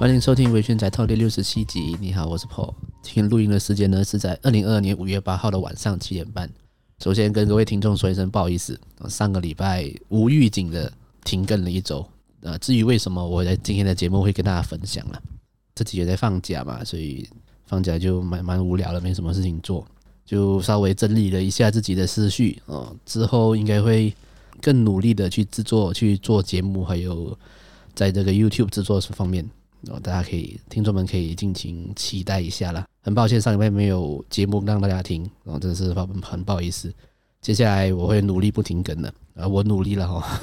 欢迎收听《微醺宅 Talk》第六十七集。你好，我是 Paul。今天录音的时间呢是在二零二二年五月八号的晚上七点半。首先跟各位听众说一声不好意思，上个礼拜无预警的停更了一周。呃，至于为什么，我在今天的节目会跟大家分享了。这几天在放假嘛，所以放假就蛮蛮无聊的，没什么事情做，就稍微整理了一下自己的思绪啊。之后应该会更努力的去制作、去做节目，还有在这个 YouTube 制作方面。哦，大家可以，听众们可以尽情期待一下啦。很抱歉上礼拜没有节目让大家听，哦，真的是很很不好意思。接下来我会努力不停更的，啊，我努力了哈。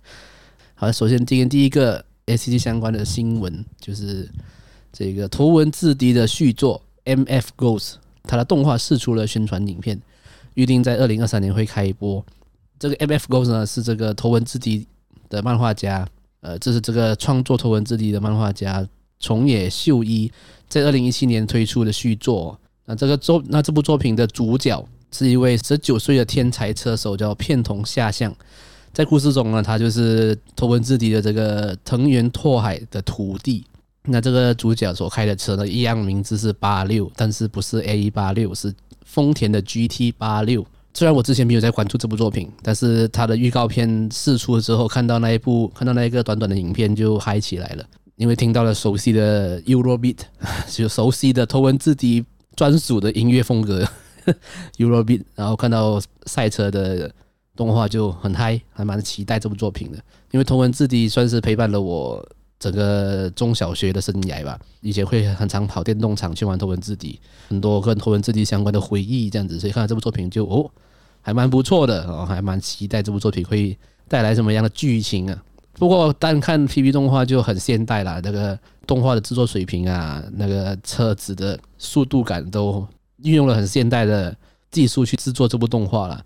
好，首先今天第一个 S C G 相关的新闻就是这个头文字 D 的续作 MF Ghost，它的动画释出了宣传影片，预定在二零二三年会开播。这个 MF Ghost 呢是这个头文字 D 的漫画家。呃，这是这个创作头文字 D 的漫画家重野秀一在二零一七年推出的续作。那这个作，那这部作品的主角是一位十九岁的天才车手，叫片桐夏向。在故事中呢，他就是头文字 D 的这个藤原拓海的徒弟。那这个主角所开的车呢，一样名字是八六，但是不是 A 八六，是丰田的 GT 八六。虽然我之前没有在关注这部作品，但是它的预告片释出了之后，看到那一部，看到那一个短短的影片就嗨起来了，因为听到了熟悉的 Eurobeat，就熟悉的头文字 D 专属的音乐风格 Eurobeat，然后看到赛车的动画就很嗨，还蛮期待这部作品的，因为头文字 D 算是陪伴了我。整个中小学的生涯吧，以前会很常跑电动场去玩头文字 D，很多跟头文字 D 相关的回忆这样子，所以看到这部作品就哦，还蛮不错的哦，还蛮期待这部作品会带来什么样的剧情啊。不过单看 PP 动画就很现代啦，那个动画的制作水平啊，那个车子的速度感都运用了很现代的技术去制作这部动画了。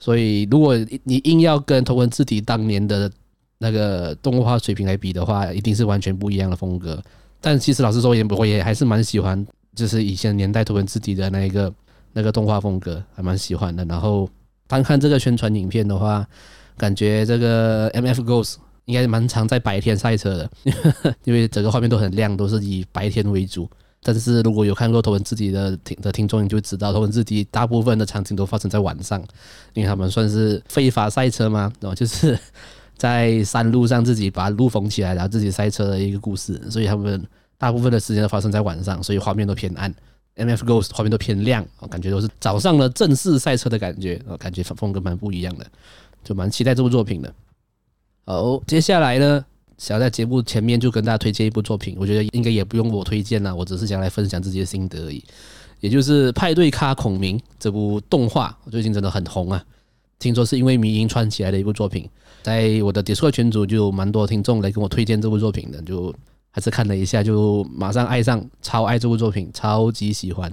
所以如果你硬要跟头文字 D 当年的那个动画水平来比的话，一定是完全不一样的风格。但其实老实说，也我也还是蛮喜欢，就是以前年代图文字体的那一个那个动画风格，还蛮喜欢的。然后单看这个宣传影片的话，感觉这个 MF Ghost 应该蛮常在白天赛车的，因为整个画面都很亮，都是以白天为主。但是如果有看过头文字 D 的听的听众，你就知道头文字 D 大部分的场景都发生在晚上，因为他们算是非法赛车嘛，然后就是。在山路上自己把路封起来，然后自己赛车的一个故事，所以他们大部分的时间都发生在晚上，所以画面都偏暗。MF Ghost 画面都偏亮，我感觉都是早上的正式赛车的感觉，感觉风格蛮不一样的，就蛮期待这部作品的。好，接下来呢，想要在节目前面就跟大家推荐一部作品，我觉得应该也不用我推荐了，我只是想来分享自己的心得而已，也就是《派对咖孔明》这部动画，最近真的很红啊。听说是因为迷因串起来的一部作品，在我的 Discord 群组就有蛮多听众来跟我推荐这部作品的，就还是看了一下，就马上爱上，超爱这部作品，超级喜欢。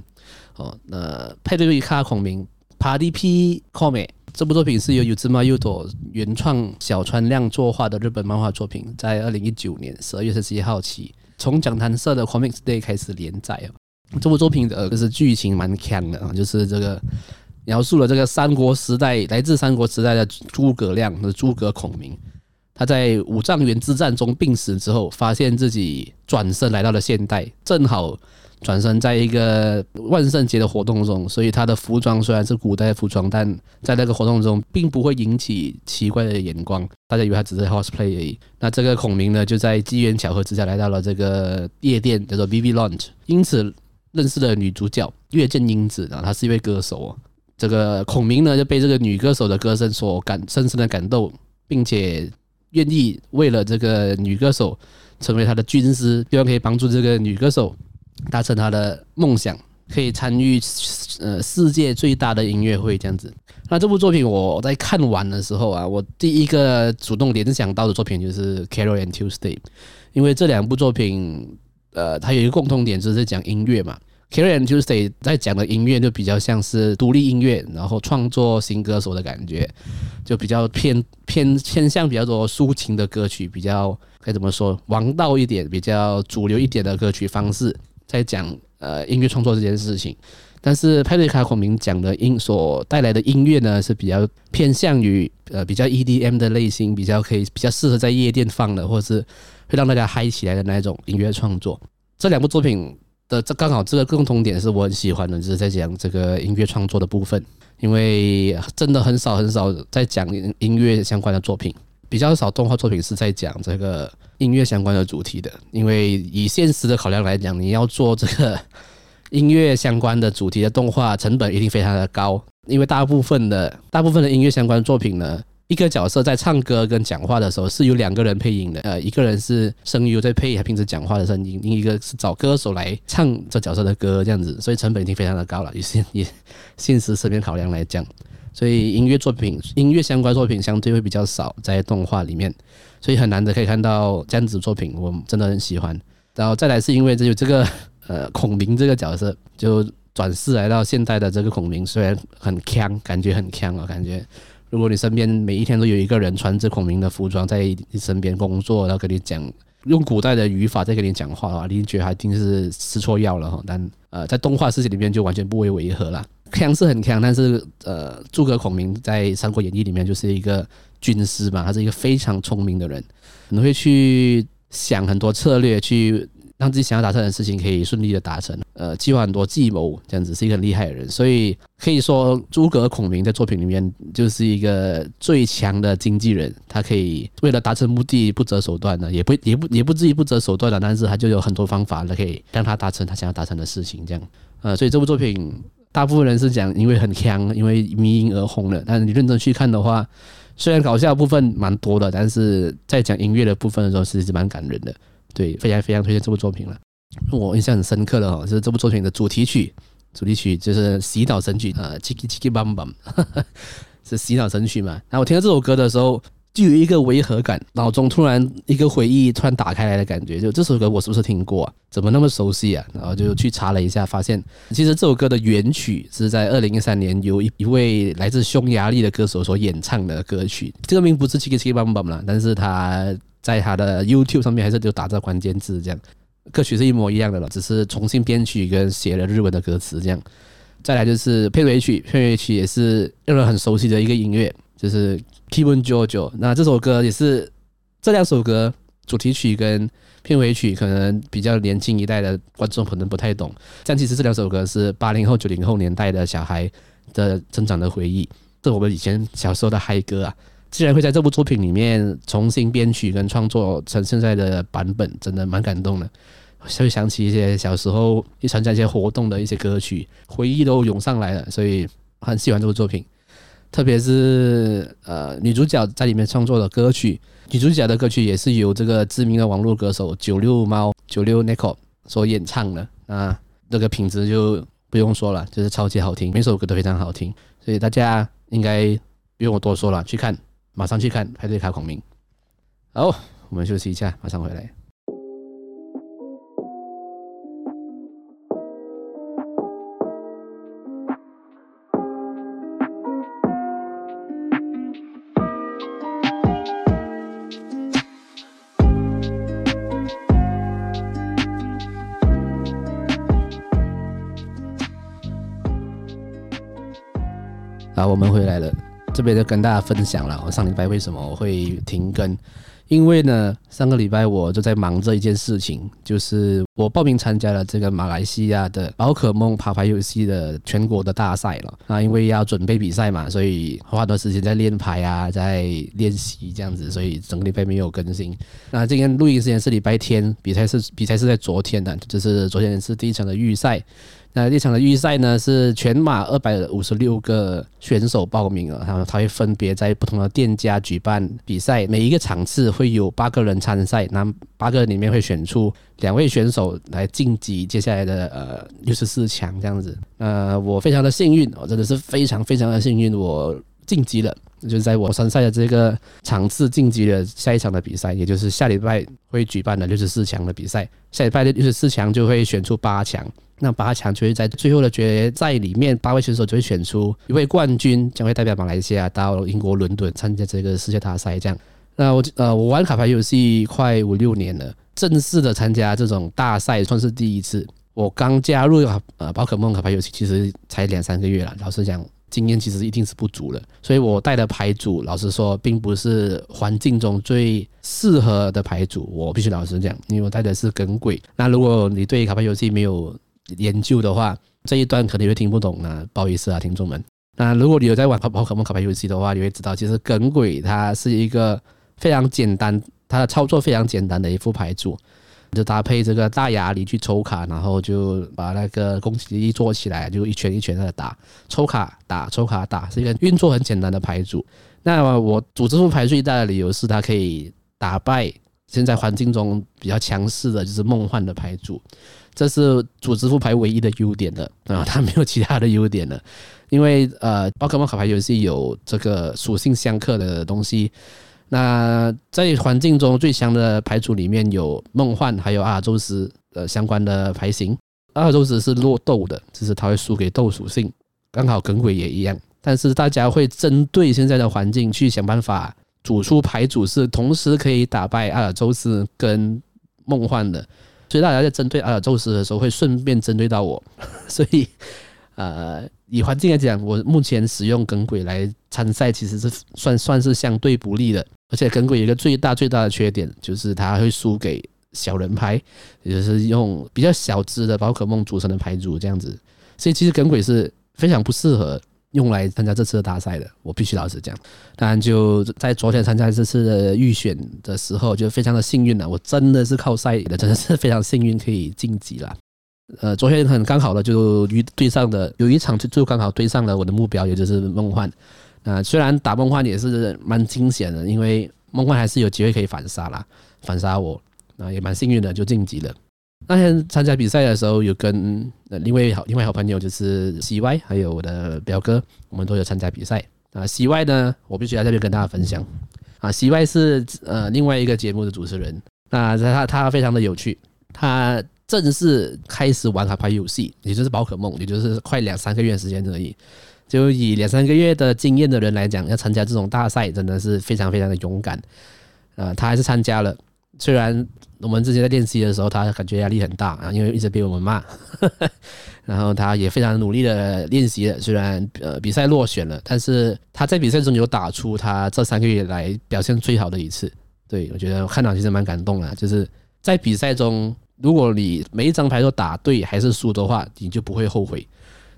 哦，那派对卡孔明 Party P Kome 这部作品是由 Yuzuma Yuto 原创小川亮作画的日本漫画作品，在二零一九年十二月三十一号起，从讲谈社的 Comics Day 开始连载。这部作品的就是剧情蛮强的啊，就是这个。描述了这个三国时代，来自三国时代的诸葛亮和诸葛孔明，他在五丈原之战中病死之后，发现自己转生来到了现代，正好转生在一个万圣节的活动中，所以他的服装虽然是古代的服装，但在那个活动中并不会引起奇怪的眼光，大家以为他只是 cosplay 而已。那这个孔明呢，就在机缘巧合之下来到了这个夜店，叫做 Vivy Lounge，因此认识了女主角月见英子，然后她是一位歌手哦。这个孔明呢，就被这个女歌手的歌声所感，深深的感动，并且愿意为了这个女歌手成为他的军师，希望可以帮助这个女歌手达成她的梦想，可以参与呃世界最大的音乐会这样子。那这部作品我在看完的时候啊，我第一个主动联想到的作品就是《Carol and Tuesday》，因为这两部作品呃，它有一个共同点，就是讲音乐嘛。Carol and Tuesday 在讲的音乐就比较像是独立音乐，然后创作新歌手的感觉，就比较偏偏偏向比较多抒情的歌曲，比较该怎么说王道一点，比较主流一点的歌曲方式。在讲呃音乐创作这件事情。但是派对卡孔明讲的音所带来的音乐呢，是比较偏向于呃比较 EDM 的类型，比较可以比较适合在夜店放的，或者是会让大家嗨起来的那种音乐创作。这两部作品的这刚好这个共同点是我很喜欢的，就是在讲这个音乐创作的部分，因为真的很少很少在讲音乐相关的作品，比较少动画作品是在讲这个音乐相关的主题的，因为以现实的考量来讲，你要做这个。音乐相关的主题的动画成本一定非常的高，因为大部分的大部分的音乐相关的作品呢，一个角色在唱歌跟讲话的时候是有两个人配音的，呃，一个人是声优在配他平时讲话的声音，另一个是找歌手来唱这角色的歌，这样子，所以成本已经非常的高了。以 现以现实层面考量来讲，所以音乐作品、音乐相关作品相对会比较少在动画里面，所以很难得可以看到这样子作品，我真的很喜欢。然后再来是因为这有这个。呃，孔明这个角色就转世来到现代的这个孔明，虽然很强，感觉很强啊，感觉如果你身边每一天都有一个人穿着孔明的服装在你身边工作，然后跟你讲用古代的语法在跟你讲话的话，你觉得他一定是吃错药了哈。但呃，在动画世界里面就完全不为违和了，锵是很锵，但是呃，诸葛孔明在《三国演义》里面就是一个军师嘛，他是一个非常聪明的人，可能会去想很多策略去。让自己想要达成的事情可以顺利的达成，呃，计划很多计谋，这样子是一个很厉害的人，所以可以说诸葛孔明在作品里面就是一个最强的经纪人，他可以为了达成目的不择手段的，也不也不也不至于不择手段的，但是他就有很多方法可以让他达成他想要达成的事情，这样，呃，所以这部作品大部分人是讲因为很强，因为迷因而红的，但是你认真去看的话，虽然搞笑部分蛮多的，但是在讲音乐的部分的时候，其实是蛮感人的。对，非常非常推荐这部作品了。我印象很深刻的哦，就是这部作品的主题曲，主题曲就是洗脑神曲啊，Chiki Chiki Bam Bam，是洗脑神曲嘛。然后我听到这首歌的时候，就有一个违和感，脑中突然一个回忆突然打开来的感觉，就这首歌我是不是听过？怎么那么熟悉啊？然后就去查了一下，发现其实这首歌的原曲是在二零一三年由一一位来自匈牙利的歌手所演唱的歌曲。这个名不是 Chiki Chiki Bam Bam 了，但是他。在他的 YouTube 上面还是就打这关键字这样，歌曲是一模一样的了，只是重新编曲跟写了日文的歌词这样。再来就是片尾曲，片尾曲也是让人很熟悉的一个音乐，就是《Kimun JoJo》。那这首歌也是这两首歌主题曲跟片尾曲，可能比较年轻一代的观众可能不太懂，但其实这两首歌是八零后、九零后年代的小孩的成长的回忆，是我们以前小时候的嗨歌啊。竟然会在这部作品里面重新编曲跟创作成现在的版本，真的蛮感动的。会想起一些小时候一参加一些活动的一些歌曲，回忆都涌上来了，所以很喜欢这部作品。特别是呃女主角在里面创作的歌曲，女主角的歌曲也是由这个知名的网络歌手九六猫九六 Nico 所演唱的啊，这个品质就不用说了，就是超级好听，每首歌都非常好听，所以大家应该不用我多说了，去看。马上去看派对卡孔明。好，我们休息一下，马上回来。好，我们回来了。这边就跟大家分享了，我上礼拜为什么我会停更？因为呢，上个礼拜我就在忙着一件事情，就是我报名参加了这个马来西亚的宝可梦卡牌游戏的全国的大赛了。那，因为要准备比赛嘛，所以花很多时间在练牌啊，在练习这样子，所以整个礼拜没有更新。那今天录音时间是礼拜天，比赛是比赛是在昨天的，就是昨天是第一场的预赛。那这场的预赛呢，是全马二百五十六个选手报名了，然后他会分别在不同的店家举办比赛，每一个场次会有八个人参赛，那八个人里面会选出两位选手来晋级接下来的呃六十四强这样子。呃，我非常的幸运，我真的是非常非常的幸运，我晋级了。就是在我参赛的这个场次晋级了下一场的比赛，也就是下礼拜会举办的六十四强的比赛。下礼拜的六十四强就会选出八强，那八强就会在最后的决赛里面，八位选手就会选出一位冠军，将会代表马来西亚到英国伦敦参加这个世界大赛。这样，那我呃，我玩卡牌游戏快五六年了，正式的参加这种大赛算是第一次。我刚加入呃宝可梦卡牌游戏，其实才两三个月了。老实讲，经验其实一定是不足的，所以我带的牌组，老实说，并不是环境中最适合的牌组。我必须老实讲，因为我带的是耿鬼。那如果你对卡牌游戏没有研究的话，这一段可能会听不懂呢，不好意思啊，听众们。那如果你有在玩宝可梦卡牌游戏的话，你会知道，其实耿鬼它是一个非常简单，它的操作非常简单的一副牌组。就搭配这个大牙里去抽卡，然后就把那个攻击力做起来，就一拳一拳的打，抽卡打，抽卡打，是一个运作很简单的牌组。那我组这副牌最大的理由是它可以打败现在环境中比较强势的，就是梦幻的牌组。这是组织副牌唯一的优点的啊，它没有其他的优点了。因为呃，宝可梦卡牌游戏有这个属性相克的东西。那在环境中最强的牌组里面有梦幻，还有阿尔宙斯呃相关的牌型。阿尔宙斯是落豆的，只是它会输给豆属性，刚好耿鬼也一样。但是大家会针对现在的环境去想办法组出牌组，是同时可以打败阿尔宙斯跟梦幻的。所以大家在针对阿尔宙斯的时候，会顺便针对到我。所以呃。以环境来讲，我目前使用耿鬼来参赛，其实是算算是相对不利的。而且耿鬼有一个最大最大的缺点，就是它会输给小人牌，也就是用比较小只的宝可梦组成的牌组这样子。所以其实耿鬼是非常不适合用来参加这次的大赛的。我必须老实讲。当然就在昨天参加这次的预选的时候，就非常的幸运了。我真的是靠赛的，真的是非常幸运可以晋级了。呃，昨天很刚好的就遇对上的有一场就就刚好对上了我的目标，也就是梦幻。啊，虽然打梦幻也是蛮惊险的，因为梦幻还是有机会可以反杀啦，反杀我，啊，也蛮幸运的就晋级了。那天参加比赛的时候，有跟呃另外好另外好朋友就是 CY，还有我的表哥，我们都有参加比赛。啊，CY 呢，我必须在这边跟大家分享。啊，CY 是呃另外一个节目的主持人，那他他非常的有趣，他。正式开始玩卡牌游戏，也就是宝可梦，也就是快两三个月时间而已。就以两三个月的经验的人来讲，要参加这种大赛，真的是非常非常的勇敢。呃，他还是参加了，虽然我们之前在练习的时候，他感觉压力很大啊，因为一直被我们骂。然后他也非常努力的练习了，虽然呃比赛落选了，但是他在比赛中有打出他这三个月来表现最好的一次。对，我觉得我看到其实蛮感动的，就是在比赛中。如果你每一张牌都打对还是输的话，你就不会后悔。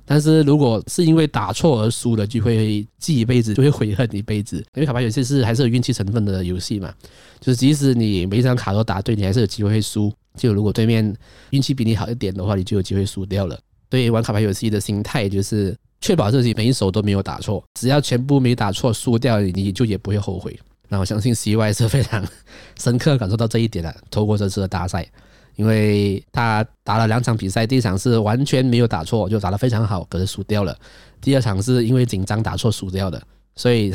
但是如果是因为打错而输了，就会记一辈子，就会悔恨一辈子。因为卡牌游戏是还是有运气成分的游戏嘛，就是即使你每一张卡都打对，你还是有机会会输。就如果对面运气比你好一点的话，你就有机会输掉了。对玩卡牌游戏的心态就是确保自己每一手都没有打错，只要全部没打错，输掉你就也不会后悔。那我相信 CY 是非常深刻感受到这一点的，透过这次的大赛。因为他打了两场比赛，第一场是完全没有打错，就打得非常好，可是输掉了。第二场是因为紧张打错输掉的，所以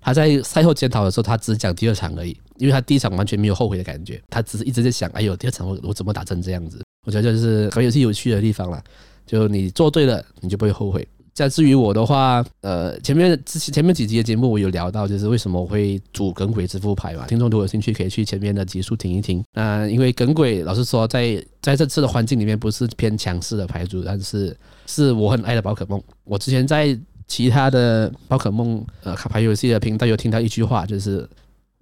他在赛后检讨的时候，他只讲第二场而已，因为他第一场完全没有后悔的感觉，他只是一直在想，哎呦，第二场我我怎么打成这样子？我觉得这是很有趣有趣的地方了，就你做对了，你就不会后悔。再至于我的话，呃，前面之前前面几集的节目我有聊到，就是为什么我会组耿鬼这副牌嘛。听众如果有兴趣，可以去前面的集数听一听。那因为耿鬼，老实说，在在这次的环境里面不是偏强势的牌组，但是是我很爱的宝可梦。我之前在其他的宝可梦呃卡牌游戏的频道有听到一句话，就是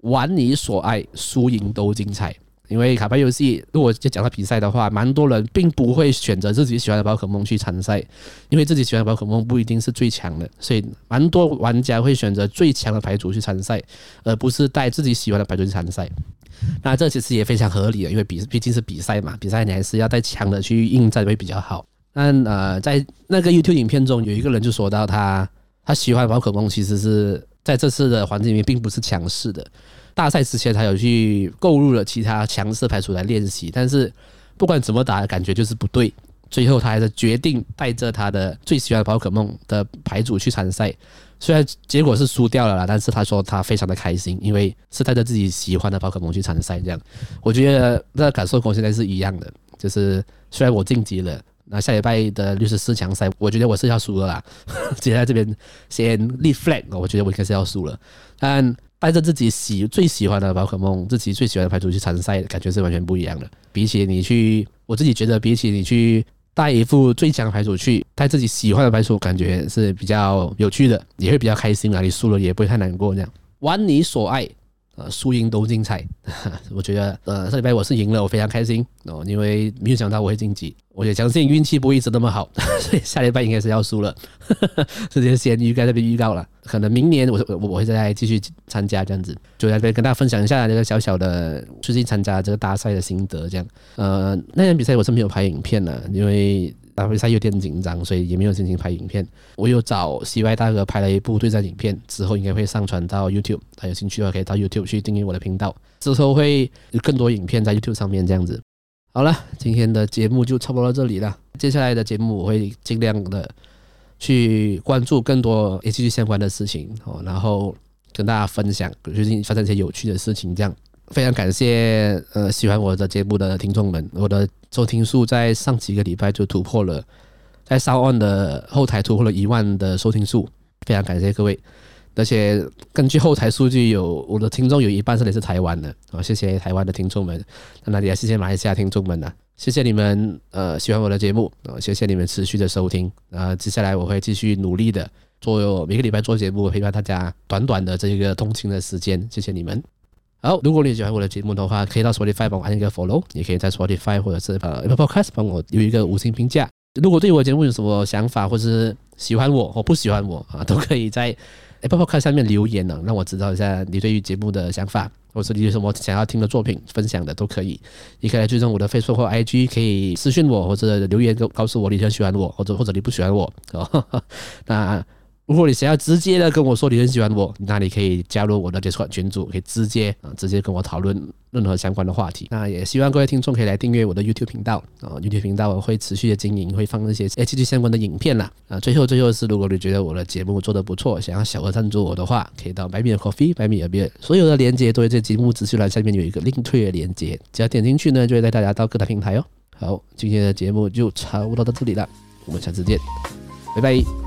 玩你所爱，输赢都精彩。因为卡牌游戏，如果就讲到比赛的话，蛮多人并不会选择自己喜欢的宝可梦去参赛，因为自己喜欢的宝可梦不一定是最强的，所以蛮多玩家会选择最强的牌组去参赛，而不是带自己喜欢的牌组去参赛。那这其实也非常合理的，因为比毕竟是比赛嘛，比赛你还是要带强的去应战会比较好。但呃，在那个 YouTube 影片中，有一个人就说到他他喜欢宝可梦其实是在这次的环境里面并不是强势的。大赛之前，他有去购入了其他强势牌组来练习，但是不管怎么打，感觉就是不对。最后，他还是决定带着他的最喜欢的宝可梦的牌组去参赛。虽然结果是输掉了啦，但是他说他非常的开心，因为是带着自己喜欢的宝可梦去参赛。这样，我觉得那感受跟我现在是一样的。就是虽然我晋级了，那下礼拜的六十四强赛，我觉得我是要输了啦。直接在这边先立 flag，我觉得我应该是要输了。但带着自己喜最喜欢的宝可梦，自己最喜欢的牌组去参赛，感觉是完全不一样的。比起你去，我自己觉得比起你去带一副最强牌组去带自己喜欢的牌组，感觉是比较有趣的，也会比较开心啊。你输了也不会太难过，这样玩你所爱。呃，输赢都精彩，我觉得，呃，上礼拜我是赢了，我非常开心哦，因为没有想到我会晋级，我也相信运气不会一直那么好，所以下礼拜应该是要输了，直接先预告这边预告了，可能明年我我我会再继续参加这样子，就在这跟大家分享一下这个小小的最近参加这个大赛的心得，这样，呃，那场比赛我是没有拍影片的，因为。打比赛有点紧张，所以也没有心情拍影片。我有找 CY 大哥拍了一部对战影片，之后应该会上传到 YouTube。他有兴趣的话，可以到 YouTube 去订阅我的频道。之后会有更多影片在 YouTube 上面这样子。好了，今天的节目就差不多到这里了。接下来的节目我会尽量的去关注更多 ACG 相关的事情哦，然后跟大家分享最近发生一些有趣的事情这样。非常感谢呃喜欢我的节目的听众们，我的收听数在上几个礼拜就突破了，在 SoundOn 的后台突破了一万的收听数，非常感谢各位。而且根据后台数据有，我的听众有一半是来自台湾的啊，谢谢台湾的听众们，那也谢谢马来西亚听众们呐，谢谢你们呃喜欢我的节目呃，谢谢你们持续的收听呃，接下来我会继续努力的做每个礼拜做节目陪伴大家，短短的这一个通勤的时间，谢谢你们。好，如果你喜欢我的节目的话，可以到 Spotify 帮我按一个 Follow，也可以在 Spotify 或者是呃 Apple Podcast 帮我留一个五星评价。如果对我节目有什么想法，或是喜欢我或不喜欢我啊，都可以在 Apple Podcast 下面留言呢，让我知道一下你对于节目的想法，或是你有什么想要听的作品分享的都可以。你可以来追踪我的 Facebook 或 IG，可以私信我或者留言告告诉我你很喜欢我，或者或者你不喜欢我。那。如果你想要直接的跟我说你很喜欢我，那你可以加入我的 Discord 群组，可以直接啊直接跟我讨论任何相关的话题。那也希望各位听众可以来订阅我的 YouTube 频道啊，YouTube 频道我会持续的经营，会放一些 H G 相关的影片啦。啊，最后最后是，如果你觉得我的节目做得不错，想要小额赞助我的话，可以到 Buy Me a Coffee，Buy Me a Beer，所有的链接都在节目资讯栏下面有一个 link 推的链接，只要点进去呢，就会带大家到各大平台哦。好，今天的节目就差不多到这里了，我们下次见，拜拜。